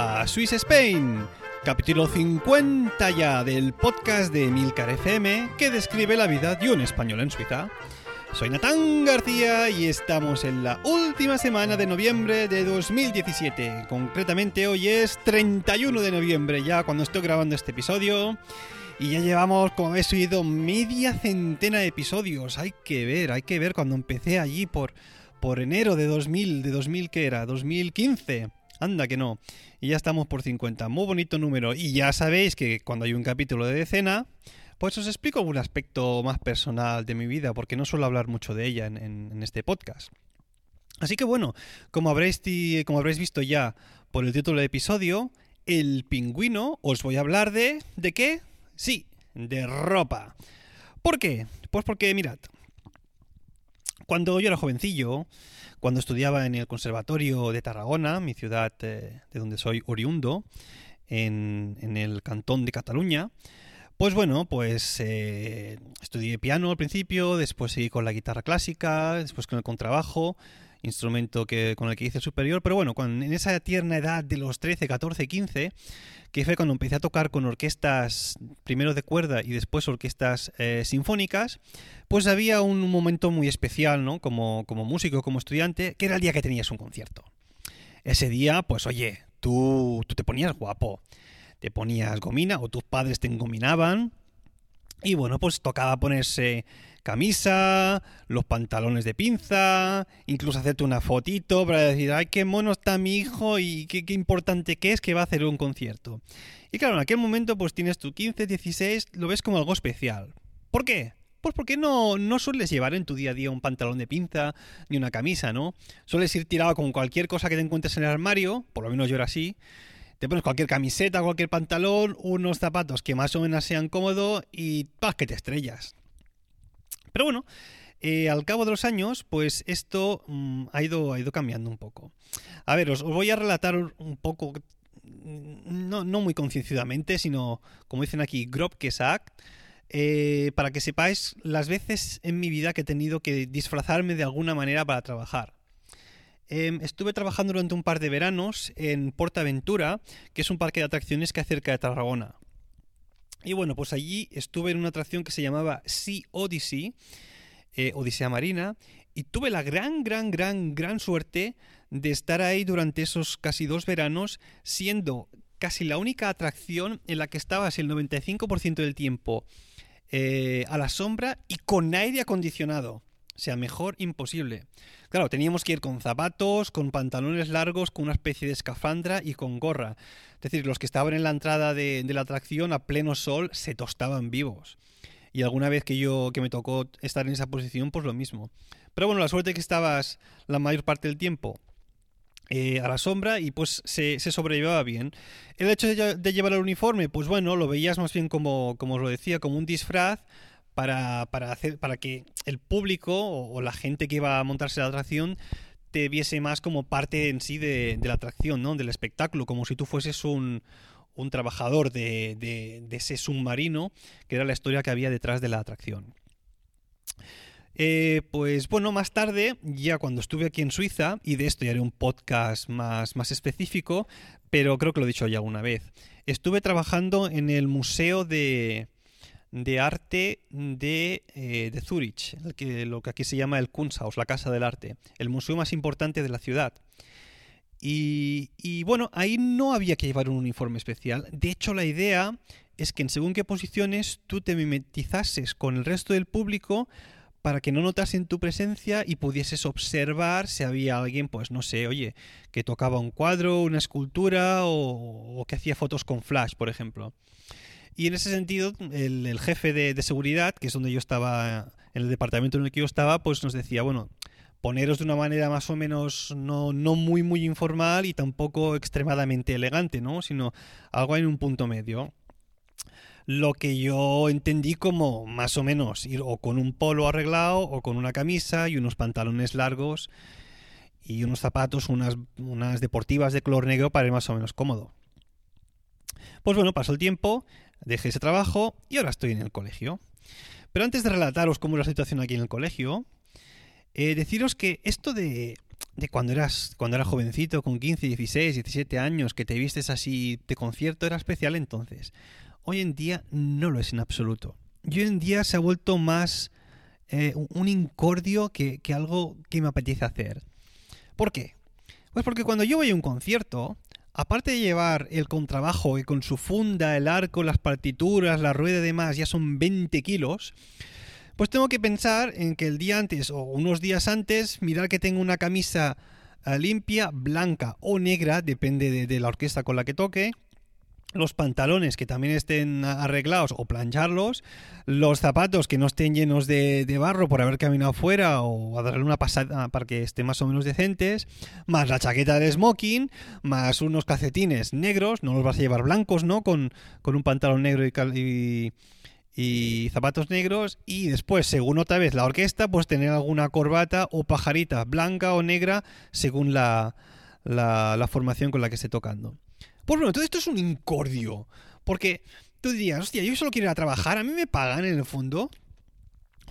A Swiss Spain, capítulo 50 ya del podcast de Milcar FM que describe la vida de un español en Suiza. Soy Natán García y estamos en la última semana de noviembre de 2017. Concretamente hoy es 31 de noviembre ya cuando estoy grabando este episodio. Y ya llevamos, como habéis oído, media centena de episodios. Hay que ver, hay que ver cuando empecé allí por por enero de 2000, de 2000 que era, 2015. Anda que no. Y ya estamos por 50. Muy bonito número. Y ya sabéis que cuando hay un capítulo de decena, pues os explico algún aspecto más personal de mi vida, porque no suelo hablar mucho de ella en, en este podcast. Así que bueno, como habréis, como habréis visto ya por el título del episodio, el pingüino os voy a hablar de... ¿De qué? Sí, de ropa. ¿Por qué? Pues porque, mirad, cuando yo era jovencillo, cuando estudiaba en el Conservatorio de Tarragona, mi ciudad eh, de donde soy oriundo, en, el cantón de Cataluña, pues bueno, pues eh, estudié piano al principio, después seguí con la guitarra clásica, después con el contrabajo, instrumento que, con el que hice superior, pero bueno, en esa tierna edad de los 13, 14, 15, que fue cuando empecé a tocar con orquestas, primero de cuerda y después orquestas eh, sinfónicas, pues había un momento muy especial, ¿no? Como, como músico, como estudiante, que era el día que tenías un concierto. Ese día, pues oye, tú, tú te ponías guapo, te ponías gomina o tus padres te engominaban y bueno, pues tocaba ponerse camisa, los pantalones de pinza, incluso hacerte una fotito para decir, ay, qué mono está mi hijo y qué, importante que es que va a hacer un concierto. Y claro, en aquel momento pues tienes tu 15, 16, lo ves como algo especial. ¿Por qué? Pues porque no, no sueles llevar en tu día a día un pantalón de pinza ni una camisa, ¿no? Sueles ir tirado con cualquier cosa que te encuentres en el armario, por lo menos yo era así, te pones cualquier camiseta, cualquier pantalón, unos zapatos que más o menos sean cómodos y ¡paz! que te estrellas. Pero bueno, eh, al cabo de los años, pues esto mm, ha, ido, cambiando un poco. A ver, os, voy a relatar un poco, no, muy concienzudamente, sino, como dicen aquí, grob que eh, para que sepáis las veces en mi vida que he tenido que disfrazarme de alguna manera para trabajar. Em, estuve trabajando durante un par de veranos en Portaventura, que es un parque de atracciones que hay cerca de Tarragona. Y bueno, pues allí estuve en una atracción que se llamaba Sea Odyssey, eh, Odisea Marina, y tuve la gran, gran, gran, gran suerte de estar ahí durante esos casi dos veranos, siendo casi la única atracción en la que estabas el 95% del tiempo eh, a la sombra y con aire acondicionado. Sea, mejor imposible. Claro, teníamos que ir con zapatos, con pantalones largos, con una especie de escafandra y con gorra. Es decir, los que estaban en la entrada de, la atracción a pleno sol se tostaban vivos. Y alguna vez que yo que me tocó estar en esa posición, pues lo mismo. Pero bueno, la suerte que estabas la mayor parte del tiempo eh, a la sombra y pues se, sobrellevaba bien. El hecho de, llevar el uniforme, pues bueno, lo veías más bien como, como os lo decía, como un disfraz para, hacer, para que el público o, la gente que iba a montarse la atracción te viese más como parte en sí de, la atracción, ¿no? Del espectáculo, como si tú fueses un, un trabajador de, de, ese submarino, que era la historia que había detrás de la atracción. Eh, pues bueno, más tarde, ya cuando estuve aquí en Suiza, y de esto ya haré un podcast más, más específico, pero creo que lo he dicho ya una vez, estuve trabajando en el Museo de, de arte de, eh, de Zurich, que, lo que aquí se llama el Kunsthaus, la Casa del Arte, el museo más importante de la ciudad. Y, bueno, ahí no había que llevar un uniforme especial. De hecho, la idea es que en según qué posiciones tú te mimetizases con el resto del público para que no notasen tu presencia y pudieses observar si había alguien, pues no sé, oye, que tocaba un cuadro, una escultura o, que hacía fotos con flash, por ejemplo. Y en ese sentido, el, jefe de, de, seguridad, que es donde yo estaba, en el departamento en el que yo estaba, pues nos decía, bueno, poneros de una manera más o menos no, no muy muy informal y tampoco extremadamente elegante, ¿no? Sino algo en un punto medio lo que yo entendí como más o menos ir o con un polo arreglado o con una camisa y unos pantalones largos y unos zapatos, unas, unas deportivas de color negro para ir más o menos cómodo. Pues bueno, pasó el tiempo, dejé ese trabajo y ahora estoy en el colegio. Pero antes de relataros cómo es la situación aquí en el colegio, eh, deciros que esto de, de, cuando eras cuando eras jovencito, con 15, 16, 17 años, que te vistes así de concierto, era especial entonces hoy en día no lo es en absoluto. Y hoy en día se ha vuelto más eh, un incordio que, algo que me apetece hacer. ¿Por qué? Pues porque cuando yo voy a un concierto, aparte de llevar el contrabajo y con su funda, el arco, las partituras, la rueda y demás, ya son 20 kilos, pues tengo que pensar en que el día antes o unos días antes, mirar que tengo una camisa eh, limpia, blanca o negra, depende de la orquesta con la que toque, los pantalones que también estén arreglados o plancharlos, los zapatos que no estén llenos de, barro por haber caminado fuera o a darle una pasada para que estén más o menos decentes, más la chaqueta de smoking, más unos calcetines negros, no los vas a llevar blancos, ¿no? Con, un pantalón negro y, y, zapatos negros y después, según otra vez la orquesta, pues tener alguna corbata o pajarita blanca o negra según la, la formación con la que esté tocando. Pues bueno, todo esto es un incordio. Porque tú dirías, hostia, yo solo quiero ir a trabajar, a mí me pagan en el fondo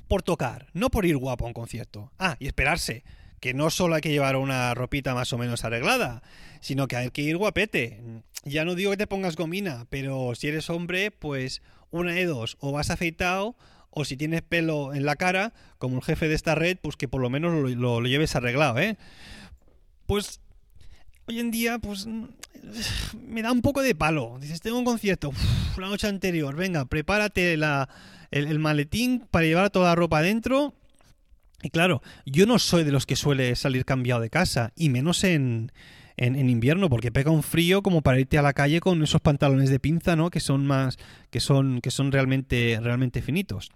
por tocar, no por ir guapo a un concierto. Ah, y esperarse, que no solo hay que llevar una ropita más o menos arreglada, sino que hay que ir guapete. Ya no digo que te pongas gomina, pero si eres hombre, pues una de dos, o vas afeitado, o si tienes pelo en la cara, como el jefe de esta red, pues que por lo menos lo, lo lleves arreglado, ¿eh? Pues hoy en día, pues me da un poco de palo. Dices, tengo un concierto, la noche anterior, venga, prepárate el, maletín para llevar toda la ropa adentro. Y claro, yo no soy de los que suele salir cambiado de casa, y menos en, en, invierno, porque pega un frío como para irte a la calle con esos pantalones de pinza, ¿no? Que son más, que son, que son realmente, realmente finitos.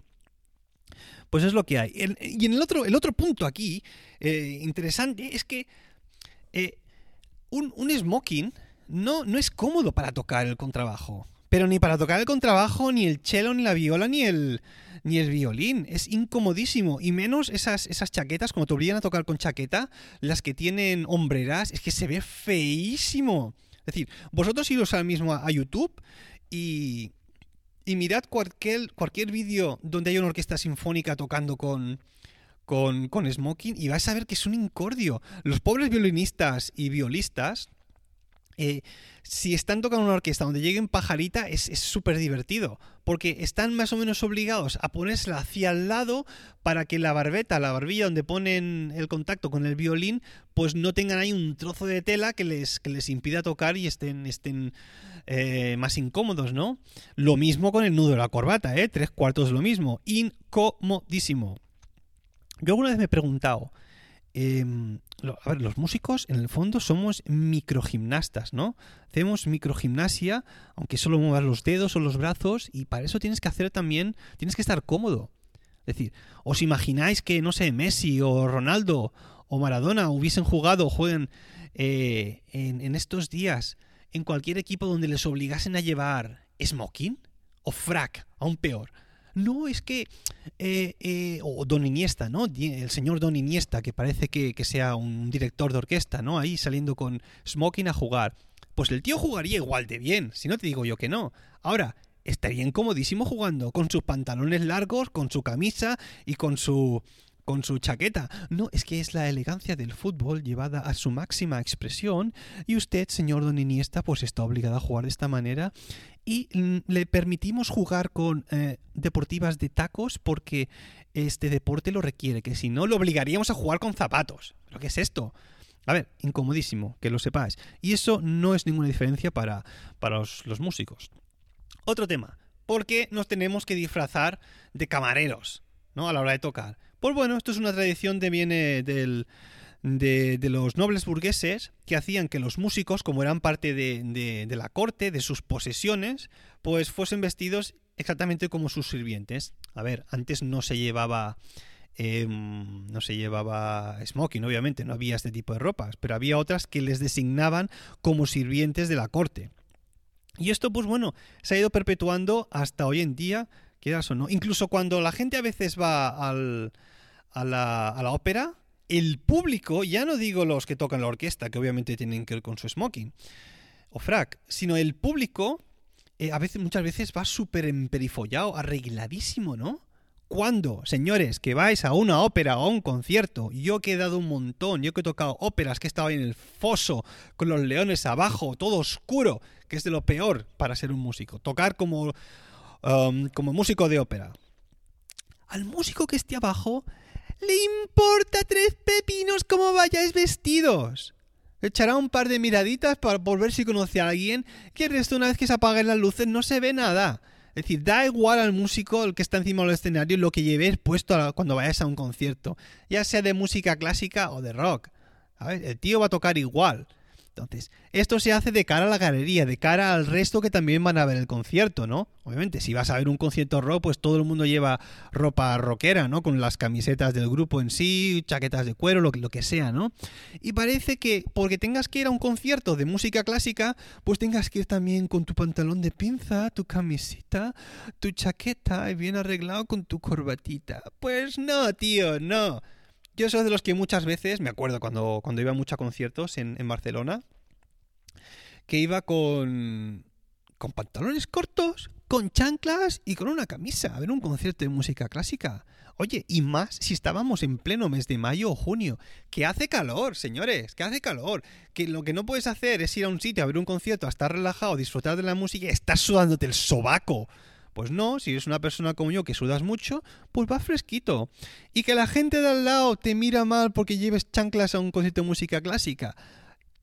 Pues es lo que hay. y en el otro, el otro punto aquí, eh, interesante, es que eh, un, un smoking no, no es cómodo para tocar el contrabajo. Pero ni para tocar el contrabajo, ni el cello, ni la viola, ni el, ni el violín. Es incomodísimo. Y menos esas, esas chaquetas, como te obligan a tocar con chaqueta, las que tienen hombreras, es que se ve feísimo. Es decir, vosotros iros ahora mismo a, YouTube y, y mirad cualquier, cualquier vídeo donde haya una orquesta sinfónica tocando con, con, con smoking y vais a ver que es un incordio. Los pobres violinistas y violistas eh, si están tocando una orquesta donde lleguen pajarita, es súper divertido, porque están más o menos obligados a ponérsela hacia el lado para que la barbeta, la barbilla donde ponen el contacto con el violín, pues no tengan ahí un trozo de tela que les, que les impida tocar y estén, estén eh, más incómodos, ¿no? Lo mismo con el nudo de la corbata, ¿eh? Tres cuartos lo mismo, incomodísimo. Yo alguna vez me he preguntado, Em, a ver, los músicos en el fondo somos microgimnastas, ¿no? Hacemos microgimnasia, aunque solo muevas los dedos o los brazos, y para eso tienes que hacer también, tienes que estar cómodo. Es decir, ¿os imagináis que, no sé, Messi o Ronaldo o Maradona hubiesen jugado o jueguen eh, en, en estos días en cualquier equipo donde les obligasen a llevar smoking o frac, aún peor? No, es que... Eh, eh, o Don Iniesta, ¿no? El señor Don Iniesta, que parece que, sea un director de orquesta, ¿no? Ahí saliendo con smoking a jugar. Pues el tío jugaría igual de bien, si no te digo yo que no. Ahora, estaría incomodísimo jugando, con sus pantalones largos, con su camisa y con su con su chaqueta. No, es que es la elegancia del fútbol llevada a su máxima expresión y usted, señor Don Iniesta, pues está obligado a jugar de esta manera y le permitimos jugar con eh, deportivas de tacos porque este deporte lo requiere, que si no lo obligaríamos a jugar con zapatos. ¿Pero qué es esto? A ver, incomodísimo, que lo sepáis. Y eso no es ninguna diferencia para, para los músicos. Otro tema, porque nos tenemos que disfrazar de camareros, ¿no? A la hora de tocar. Pues bueno, esto es una tradición que viene del, de, los nobles burgueses que hacían que los músicos, como eran parte de, de, de, la corte, de sus posesiones, pues fuesen vestidos exactamente como sus sirvientes. A ver, antes no se llevaba... Eh, no se llevaba smoking, obviamente, no había este tipo de ropas, pero había otras que les designaban como sirvientes de la corte. Y esto, pues bueno, se ha ido perpetuando hasta hoy en día, quieras o no. Incluso cuando la gente a veces va al, a, la, a la ópera, el público, ya no digo los que tocan la orquesta, que obviamente tienen que ir con su smoking o frac, sino el público, eh, a veces, muchas veces va súper emperifollado, arregladísimo, ¿no? Cuando, señores, que vais a una ópera o a un concierto, yo he dado un montón, yo que he tocado óperas, que he estado en el foso, con los leones abajo, todo oscuro, que es de lo peor para ser un músico, tocar como, um, como músico de ópera. Al músico que esté abajo le importa tres pepinos cómo vayáis vestidos. Echará un par de miraditas para, por ver si conoce a alguien, que el resto una vez que se apaguen las luces no se ve nada. Es decir, da igual al músico, el que está encima del escenario, lo que lleves puesto cuando vayas a un concierto, ya sea de música clásica o de rock. El tío va a tocar igual. Entonces, esto se hace de cara a la galería, de cara al resto que también van a ver el concierto, ¿no? Obviamente, si vas a ver un concierto rock, pues todo el mundo lleva ropa rockera, ¿no? Con las camisetas del grupo en sí, chaquetas de cuero, lo, que sea, ¿no? Y parece que porque tengas que ir a un concierto de música clásica, pues tengas que ir también con tu pantalón de pinza, tu camiseta, tu chaqueta y bien arreglado con tu corbatita. Pues no, tío, no. Yo soy de los que muchas veces, me acuerdo cuando, cuando iba mucho a conciertos en, en Barcelona, que iba con, con pantalones cortos, con chanclas y con una camisa a ver un concierto de música clásica. Oye, y más si estábamos en pleno mes de mayo o junio, que hace calor, señores, que hace calor, que lo que no puedes hacer es ir a un sitio a ver un concierto, a estar relajado, disfrutar de la música estás sudándote el sobaco. Pues no, si eres una persona como yo que sudas mucho, pues va fresquito. Y que la gente de al lado te mira mal porque lleves chanclas a un concierto de música clásica.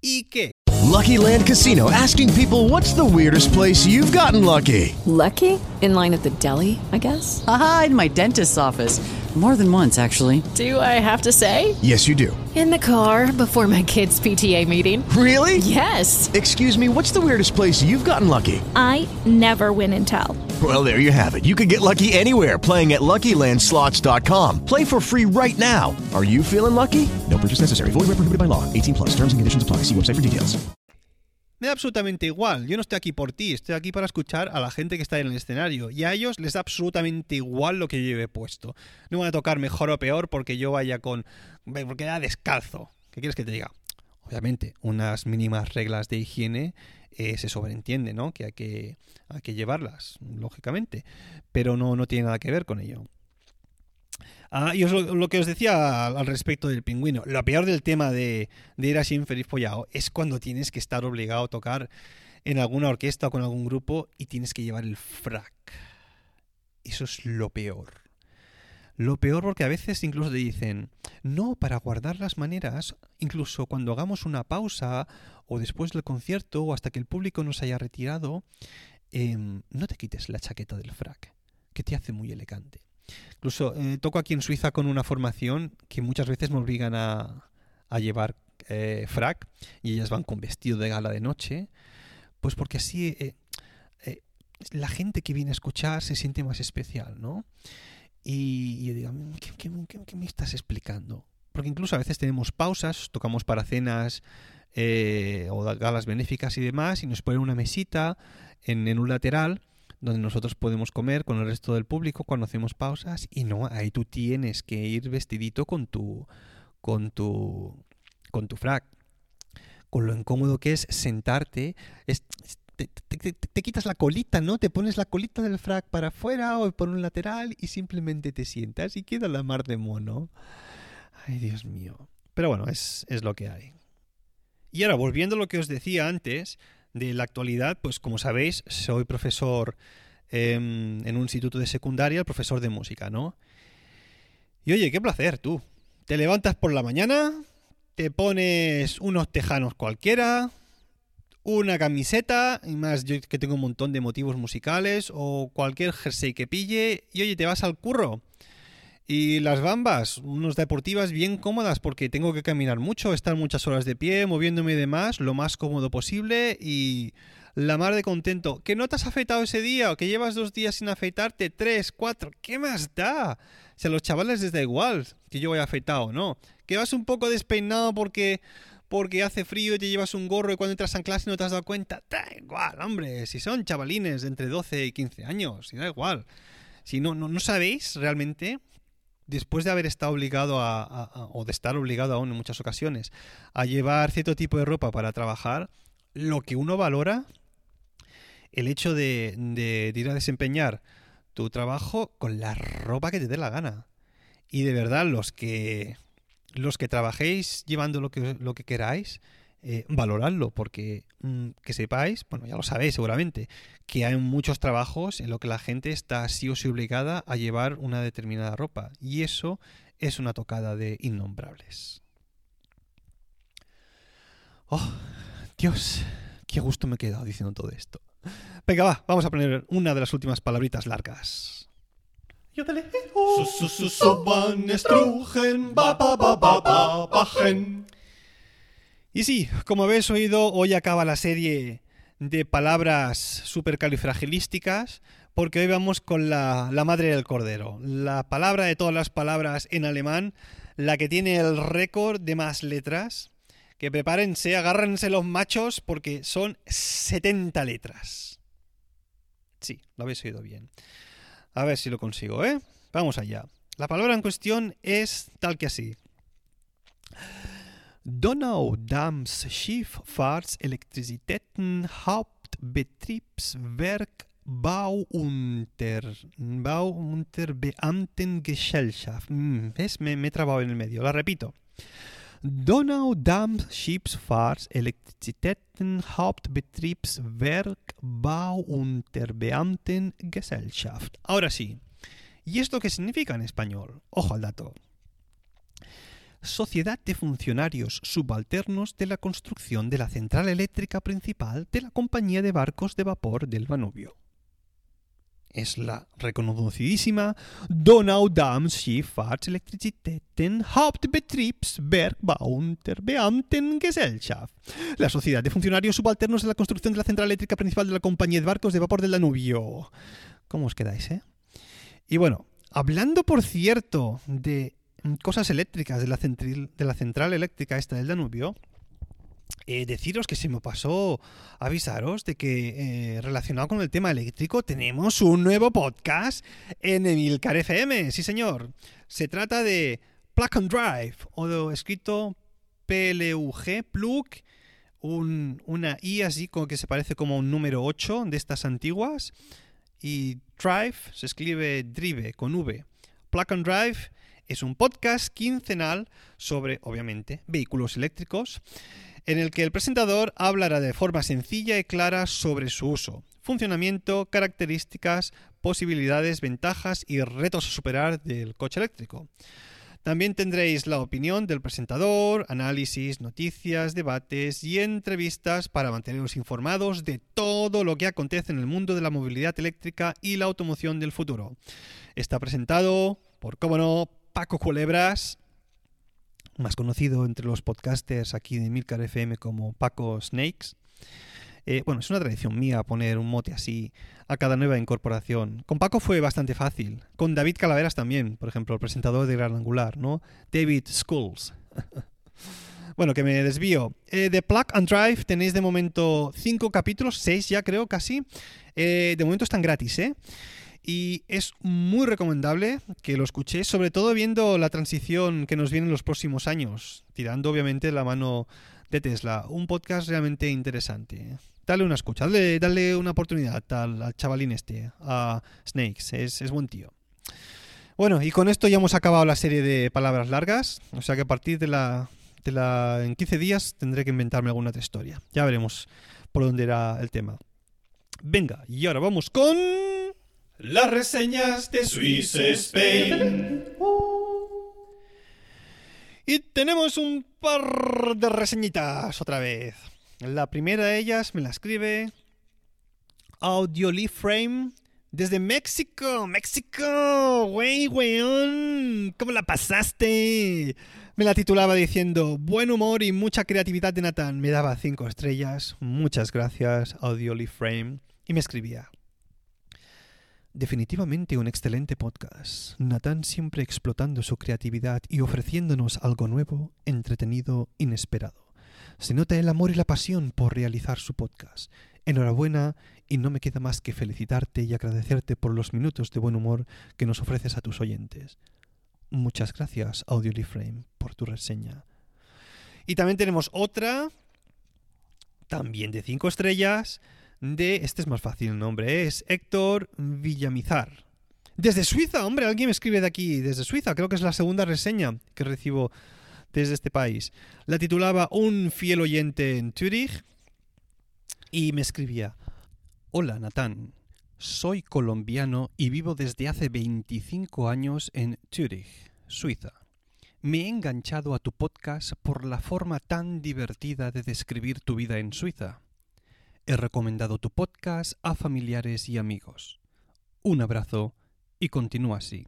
¿Y qué? Lucky Land Casino asking people what's the weirdest place you've gotten lucky. Lucky? In line at the deli, I guess? Aha, in my dentist's office. More than once, actually. Do I have to say? Yes, you do. In the car before my kids' PTA meeting. Really? Yes. Excuse me, what's the weirdest place you've gotten lucky? I never win and tell. Well, there you have it. You can get lucky anywhere playing at LuckyLandSlots.com. Play for free right now. Are you feeling lucky? No purchase necessary. Void where prohibited by law. 18 plus. Terms and conditions apply. See website for details. Me da absolutamente igual. Yo no estoy aquí por ti. Estoy aquí para escuchar a la gente que está en el escenario. Y a ellos les da absolutamente igual lo que yo lleve puesto. No van a tocar mejor o peor porque yo vaya con... Porque da descalzo. ¿Qué quieres que te diga? Obviamente, unas mínimas reglas de higiene eh, se sobreentiende, ¿no? Que hay, que hay que llevarlas, lógicamente. Pero no, no tiene nada que ver con ello. Ah, y os lo, que os decía al, al, respecto del pingüino, lo peor del tema de, de ir así infeliz follado es cuando tienes que estar obligado a tocar en alguna orquesta o con algún grupo y tienes que llevar el frac. Eso es lo peor. Lo peor porque a veces incluso te dicen, no, para guardar las maneras, incluso cuando hagamos una pausa o después del concierto o hasta que el público nos haya retirado, eh, no te quites la chaqueta del frac, que te hace muy elegante. Incluso eh, toco aquí en Suiza con una formación que muchas veces me obligan a, llevar eh, frac y ellas van con vestido de gala de noche, pues porque así eh, la gente que viene a escuchar se siente más especial, ¿no? Y, yo digo, ¿qué, qué, qué, ¿qué, me estás explicando? Porque incluso a veces tenemos pausas, tocamos para cenas o galas benéficas y demás, y nos ponen una mesita en, en un lateral donde nosotros podemos comer con el resto del público cuando hacemos pausas y no, ahí tú tienes que ir vestidito con tu con tu con tu frac. Con lo incómodo que es sentarte, es, te, quitas la colita, ¿no? Te pones la colita del frac para afuera o por un lateral y simplemente te sientas y queda la mar de mono. Ay, Dios mío. Pero bueno, es, es lo que hay. Y ahora, volviendo a lo que os decía antes, de la actualidad, pues como sabéis, soy profesor eh, en un instituto de secundaria, profesor de música, ¿no? Y oye, qué placer, tú. Te levantas por la mañana, te pones unos tejanos cualquiera, una camiseta, y más yo que tengo un montón de motivos musicales, o cualquier jersey que pille, y oye, te vas al curro. Y las bambas, unas deportivas bien cómodas porque tengo que caminar mucho, estar muchas horas de pie, moviéndome y demás, lo más cómodo posible y la mar de contento. ¿Que no te has afeitado ese día o que llevas dos días sin afeitarte? Tres, cuatro, ¿qué más da? Si a los chavales les da igual que yo haya afeitado no. Que vas un poco despeinado porque, porque hace frío y te llevas un gorro y cuando entras en clase no te has dado cuenta. Da igual, hombre, si son chavalines de entre 12 y 15 años, da igual. Si no, no, sabéis realmente después de haber estado obligado a, o de estar obligado aún en muchas ocasiones a llevar cierto tipo de ropa para trabajar, lo que uno valora, el hecho de, de, ir a desempeñar tu trabajo con la ropa que te dé la gana. Y de verdad, los que los que trabajéis llevando lo que, lo que queráis, eh, valoradlo, porque mm, que sepáis, bueno, ya lo sabéis seguramente, que hay muchos trabajos en los que la gente está sí o sí obligada a llevar una determinada ropa, y eso es una tocada de innombrables. Oh, Dios, qué gusto me he quedado diciendo todo esto. Venga, va, vamos a poner una de las últimas palabritas largas. Y sí, como habéis oído, hoy acaba la serie de palabras supercalifragilísticas, porque hoy vamos con la, la, madre del cordero, la palabra de todas las palabras en alemán, la que tiene el récord de más letras. Que prepárense, agárrense los machos, porque son 70 letras. Sí, lo habéis oído bien. A ver si lo consigo, ¿eh? Vamos allá. La palabra en cuestión es tal que así. Donau-Dams-Schifffahrtselektrizitäten Hauptbetriebswerk Bauunter, Bauunterbeamtengesellschaft. Mm, ¿Ves? Me, me he trabado en el medio. La repito. Donau-Dams-Schifffahrtselektrizitäten Hauptbetriebswerk Bauunterbeamtengesellschaft. Ahora sí. ¿Y esto qué significa en español? Ojo al dato. Sociedad de Funcionarios Subalternos de la Construcción de la Central Eléctrica Principal de la Compañía de Barcos de Vapor del Danubio. Es la reconocidísima Donau-Damm-Schifffahrtselektrizitäten Hauptbetriebswerkbauunterbeamtengesellschaft, la Sociedad de Funcionarios Subalternos de la Construcción de la Central Eléctrica Principal de la Compañía de Barcos de Vapor del Danubio. ¿Cómo os quedáis, eh? Y bueno, hablando, por cierto, de cosas eléctricas de la, central, de la central eléctrica esta del Danubio, eh, deciros que se me pasó avisaros de que eh, relacionado con el tema eléctrico tenemos un nuevo podcast en Emilcar FM, sí señor. Se trata de Plug and Drive, o escrito PLUG, plug, un, una I así como que se parece como un número 8 de estas antiguas, y Drive se escribe Drive con V. Plug and Drive es un podcast quincenal sobre, obviamente, vehículos eléctricos, en el que el presentador hablará de forma sencilla y clara sobre su uso, funcionamiento, características, posibilidades, ventajas y retos a superar del coche eléctrico. También tendréis la opinión del presentador, análisis, noticias, debates y entrevistas para manteneros informados de todo lo que acontece en el mundo de la movilidad eléctrica y la automoción del futuro. Está presentado por, cómo no, Paco Culebras, más conocido entre los podcasters aquí de Milcar FM como Paco Snakes. Eh, bueno, es una tradición mía poner un mote así a cada nueva incorporación. Con Paco fue bastante fácil. Con David Calaveras también, por ejemplo, el presentador de Gran Angular, ¿no? David Schools. bueno, que me desvío. Eh, de Plug and Drive tenéis de momento cinco capítulos, seis ya creo casi. Eh, de momento están gratis, ¿eh? Y es muy recomendable que lo escuchéis, sobre todo viendo la transición que nos viene en los próximos años, tirando obviamente la mano de Tesla. Un podcast realmente interesante. Dale una escucha, dale, una oportunidad al, chavalín este, a Snakes, es, es buen tío. Bueno, y con esto ya hemos acabado la serie de palabras largas, o sea que a partir de la, de la en 15 días tendré que inventarme alguna otra historia. Ya veremos por dónde era el tema. Venga, y ahora vamos con... Las reseñas de Swiss Spain. Y tenemos un par de reseñitas otra vez. La primera de ellas me la escribe Frame desde México. México, güey, weón. ¿Cómo la pasaste? Me la titulaba diciendo buen humor y mucha creatividad de Nathan. Me daba cinco estrellas. Muchas gracias, Frame. Y me escribía. Definitivamente un excelente podcast. Nathan siempre explotando su creatividad y ofreciéndonos algo nuevo, entretenido, inesperado. Se nota el amor y la pasión por realizar su podcast. Enhorabuena y no me queda más que felicitarte y agradecerte por los minutos de buen humor que nos ofreces a tus oyentes. Muchas gracias, Frame, por tu reseña. Y también tenemos otra, también de cinco estrellas, de... Este es más fácil el nombre, es Héctor Villamizar. Desde Suiza, hombre, alguien me escribe de aquí, desde Suiza, creo que es la segunda reseña que recibo desde este país. La titulaba Un fiel oyente en Zurich y me escribía, Hola Natán, soy colombiano y vivo desde hace 25 años en Zurich, Suiza. Me he enganchado a tu podcast por la forma tan divertida de describir tu vida en Suiza. He recomendado tu podcast a familiares y amigos. Un abrazo y continúa así.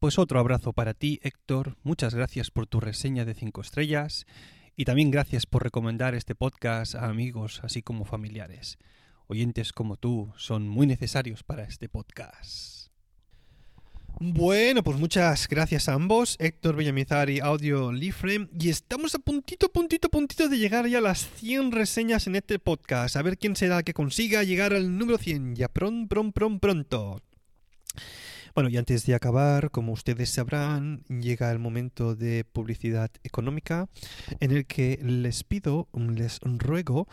Pues otro abrazo para ti, Héctor. Muchas gracias por tu reseña de 5 estrellas y también gracias por recomendar este podcast a amigos así como familiares. Oyentes como tú son muy necesarios para este podcast. Bueno, pues muchas gracias a ambos, Héctor Villamizar y Audio Liframe. Y estamos a puntito, puntito, puntito de llegar ya a las 100 reseñas en este podcast. A ver quién será el que consiga llegar al número 100 ya pronto, pronto, pronto, pronto. Bueno, y antes de acabar, como ustedes sabrán, llega el momento de publicidad económica en el que les pido, les ruego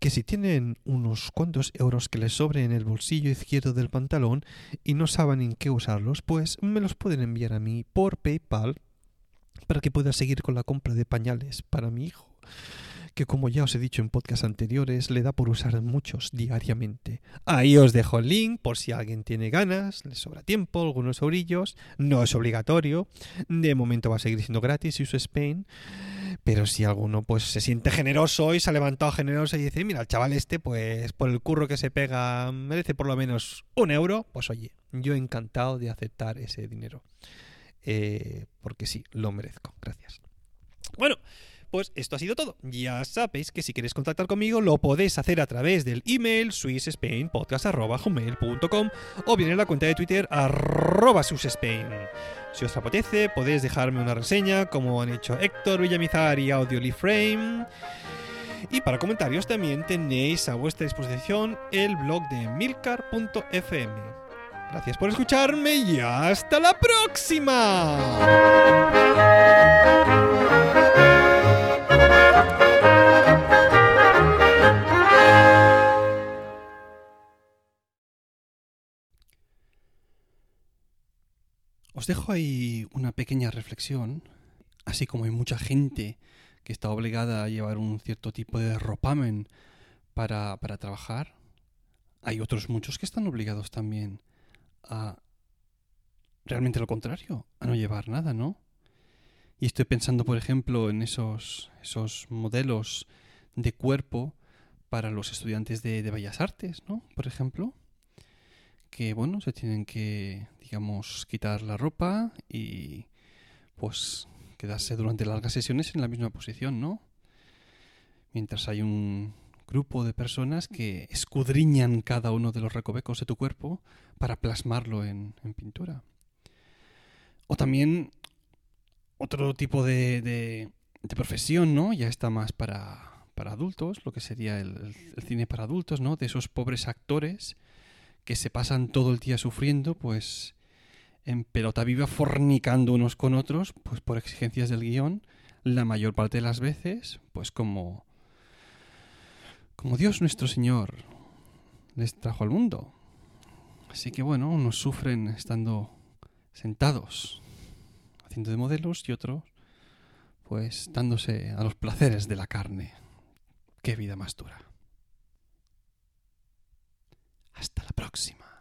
que si tienen unos cuantos euros que les sobre en el bolsillo izquierdo del pantalón y no saben en qué usarlos, pues me los pueden enviar a mí por PayPal para que pueda seguir con la compra de pañales para mi hijo que como ya os he dicho en podcasts anteriores, le da por usar muchos diariamente. Ahí os dejo el link por si alguien tiene ganas, le sobra tiempo, algunos orillos, no es obligatorio, de momento va a seguir siendo gratis y uso Spain, pero si alguno pues se siente generoso y se ha levantado generoso y dice, mira, el chaval este pues por el curro que se pega merece por lo menos un euro, pues oye, yo encantado de aceptar ese dinero. Eh, porque sí, lo merezco. Gracias. Bueno, pues esto ha sido todo. Ya sabéis que si queréis contactar conmigo lo podéis hacer a través del email swissspainpodcast.com o bien en la cuenta de Twitter arroba swissspain. Si os apetece, podéis dejarme una reseña como han hecho Héctor Villamizar y Frame. Y para comentarios también tenéis a vuestra disposición el blog de milcar.fm. Gracias por escucharme y hasta la próxima. Os dejo ahí una pequeña reflexión, así como hay mucha gente que está obligada a llevar un cierto tipo de ropamen para, para trabajar, hay otros muchos que están obligados también a realmente lo contrario, a no llevar nada, ¿no? Y estoy pensando, por ejemplo, en esos, esos modelos de cuerpo para los estudiantes de, de Bellas Artes, ¿no? Por ejemplo, que bueno, se tienen que, digamos, quitar la ropa y pues quedarse durante largas sesiones en la misma posición, ¿no? Mientras hay un grupo de personas que escudriñan cada uno de los recovecos de tu cuerpo para plasmarlo en, pintura. O también otro tipo de, de, profesión, ¿no? Ya está más para, para adultos, lo que sería el, el, cine para adultos, ¿no? De esos pobres actores que se pasan todo el día sufriendo, pues en pelota viva fornicando unos con otros, pues por exigencias del guion, la mayor parte de las veces, pues como como Dios nuestro Señor les trajo al mundo. Así que bueno, unos sufren estando sentados, haciendo de modelos, y otros, pues dándose a los placeres de la carne. Qué vida más dura. Hasta la próxima.